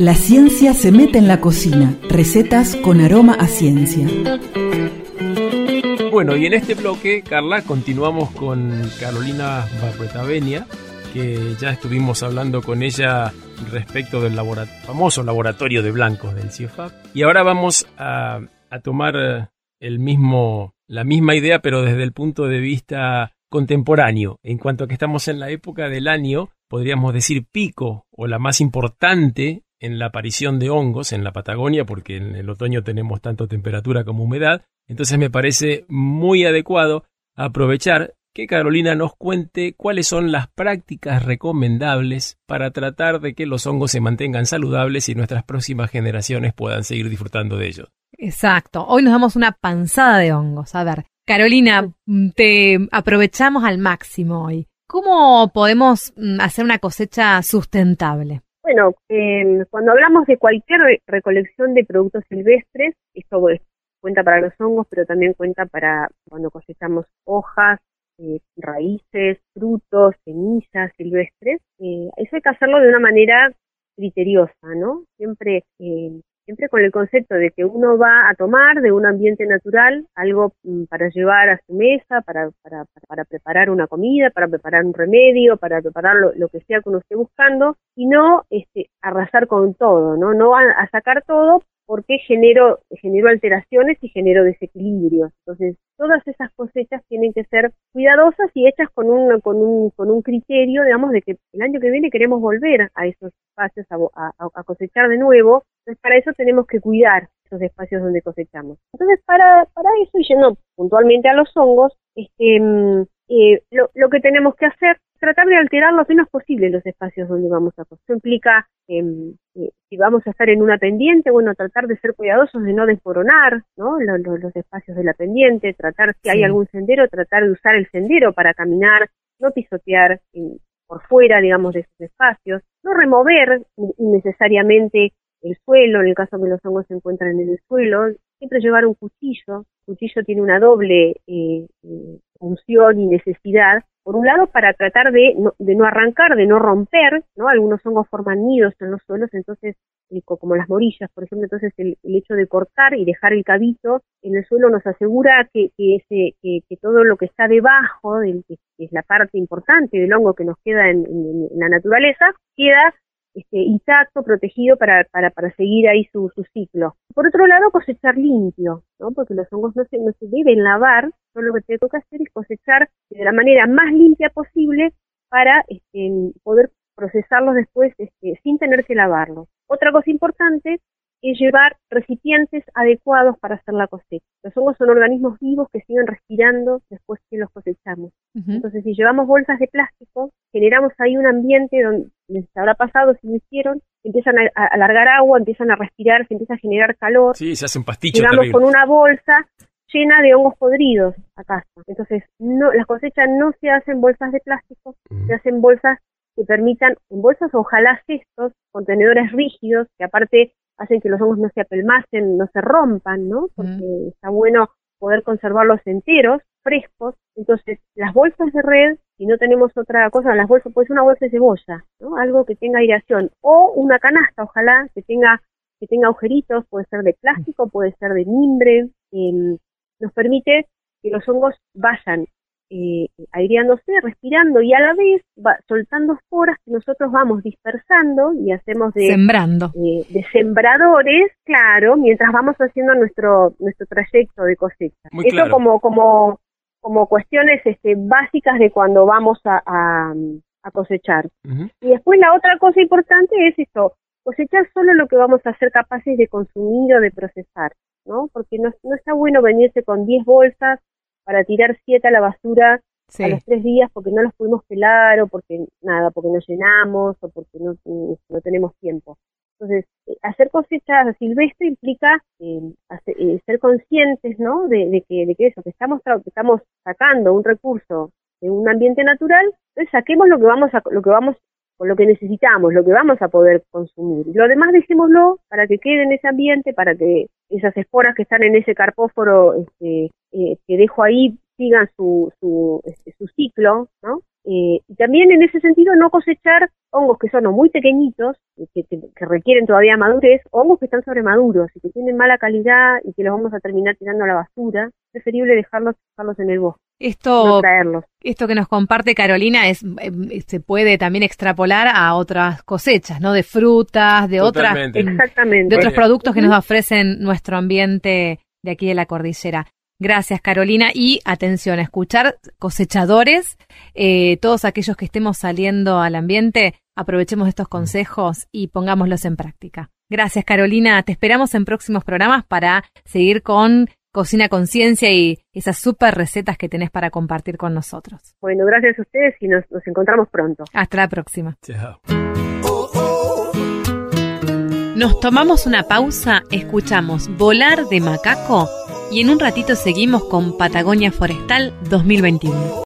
La ciencia se mete en la cocina. Recetas con aroma a ciencia. Bueno, y en este bloque, Carla, continuamos con Carolina Barretavenia, que ya estuvimos hablando con ella respecto del famoso laboratorio de blancos del CIEFAP. Y ahora vamos a, a tomar eh, el mismo, la misma idea, pero desde el punto de vista contemporáneo. En cuanto a que estamos en la época del año, podríamos decir pico o la más importante en la aparición de hongos en la Patagonia, porque en el otoño tenemos tanto temperatura como humedad. Entonces me parece muy adecuado aprovechar que Carolina nos cuente cuáles son las prácticas recomendables para tratar de que los hongos se mantengan saludables y nuestras próximas generaciones puedan seguir disfrutando de ellos. Exacto. Hoy nos damos una panzada de hongos. A ver, Carolina, te aprovechamos al máximo hoy. ¿Cómo podemos mm, hacer una cosecha sustentable? Bueno, eh, cuando hablamos de cualquier recolección de productos silvestres, esto cuenta para los hongos, pero también cuenta para cuando cosechamos hojas, eh, raíces, frutos, semillas silvestres. Eh, eso hay que hacerlo de una manera criteriosa, ¿no? Siempre eh, siempre con el concepto de que uno va a tomar de un ambiente natural algo mm, para llevar a su mesa, para, para, para preparar una comida, para preparar un remedio, para preparar lo, que sea que uno esté buscando, y no este, arrasar con todo, ¿no? No a sacar todo porque genero, genero alteraciones y genero desequilibrios. Entonces, todas esas cosechas tienen que ser cuidadosas y hechas con un, con un, con un criterio, digamos, de que el año que viene queremos volver a esos espacios a, a, cosechar de nuevo. Entonces, para eso tenemos que cuidar esos espacios donde cosechamos. Entonces, para, para eso, y yendo puntualmente a los hongos, este, mm, eh, lo, lo que tenemos que hacer tratar de alterar lo menos posible los espacios donde vamos a Eso implica, em, eh, si vamos a estar en una pendiente, bueno, tratar de ser cuidadosos de no desmoronar ¿no? Los, espacios de la pendiente, tratar, si hay algún sendero, tratar de usar el sendero para caminar, no pisotear por fuera, digamos, de esos espacios, no remover innecesariamente el suelo, en el caso que los hongos se encuentran en el suelo, siempre llevar un cuchillo. El cuchillo tiene una doble eh, eh, función y necesidad por un lado para tratar de no, de no arrancar, de no romper, ¿no? Algunos hongos forman nidos en los suelos, entonces, eh, como las morillas, por ejemplo, entonces el, hecho de cortar y dejar el cabito en el suelo nos asegura que, que, ese, que, todo lo que está debajo, del, que es la parte importante del hongo que nos queda en, la naturaleza, queda este, intacto, protegido para, para, para seguir ahí su, su ciclo. Por otro lado, cosechar limpio, ¿no? porque los hongos no se, no se deben lavar, solo lo que te toca hacer es cosechar de la manera más limpia posible para este, poder procesarlos después este, sin tener que lavarlos. Otra cosa importante es llevar recipientes adecuados para hacer la cosecha. Los hongos son organismos vivos que siguen respirando después que los cosechamos. Entonces, si llevamos bolsas de plástico, generamos ahí un ambiente donde les habrá pasado, si lo hicieron, empiezan a, alargar agua, empiezan a respirar, se empieza a generar calor. Sí, se hacen pastillas. Llegamos con una bolsa llena de hongos podridos a casa. Entonces, no, las cosechas no se hacen bolsas de plástico, se hacen bolsas que permitan, en bolsas ojalá cestos, contenedores rígidos, que aparte hacen que los hongos no se apelmacen, no se rompan, ¿no? Porque está bueno poder conservarlos enteros, frescos. Entonces, las bolsas de red, si no tenemos otra cosa, las bolsas, pues una bolsa de cebolla, ¿no? Algo que tenga aireación. O una canasta, ojalá, que tenga, que tenga agujeritos, puede ser de plástico, puede ser de mimbre, eh, nos permite que los hongos vayan eh, aireándose, respirando y a la vez va soltando esporas que nosotros vamos dispersando y hacemos de, Sembrando. Eh, de sembradores, claro, mientras vamos haciendo nuestro nuestro trayecto de cosecha. Eso como como como cuestiones este, básicas de cuando vamos a, a, cosechar. Y después la otra cosa importante es esto, cosechar solo lo que vamos a ser capaces de consumir o de procesar. ¿no? Porque no, no está bueno venirse con 10 bolsas para tirar 7 a la basura a los tres días porque no los pudimos pelar o porque nada, porque nos llenamos o porque no, no tenemos tiempo. Entonces, eh, hacer cosechas silvestre implica eh, eh, ser conscientes, ¿no? De, que, de que eso, que estamos, que estamos sacando un recurso de un ambiente natural, entonces saquemos lo que vamos a, lo que vamos con lo que necesitamos, lo que vamos a poder consumir. Lo demás dejémoslo para que quede en ese ambiente, para que esas esporas que están en ese carpóforo este, eh, que dejo ahí sigan su, su, este, su ciclo, ¿no? Eh, y también en ese sentido no cosechar hongos que son o muy pequeñitos, que, que, que, requieren todavía madurez, o hongos que están sobremaduros y que tienen mala calidad y que los vamos a terminar tirando a la basura, preferible dejarlos, dejarlos en el bosque. Esto, no traerlos. esto que nos comparte Carolina es eh, se puede también extrapolar a otras cosechas, ¿no? De frutas, de Totalmente. otras, Exactamente. de otros productos que nos ofrecen nuestro ambiente de aquí de la cordillera. Gracias, Carolina. Y atención, a escuchar cosechadores, eh, todos aquellos que estemos saliendo al ambiente, aprovechemos estos consejos y pongámoslos en práctica. Gracias, Carolina. Te esperamos en próximos programas para seguir con Cocina Conciencia y esas super recetas que tenés para compartir con nosotros. Bueno, gracias a ustedes y nos, nos encontramos pronto. Hasta la próxima. Chao. Nos tomamos una pausa, escuchamos Volar de Macaco y en un ratito seguimos con Patagonia Forestal 2021.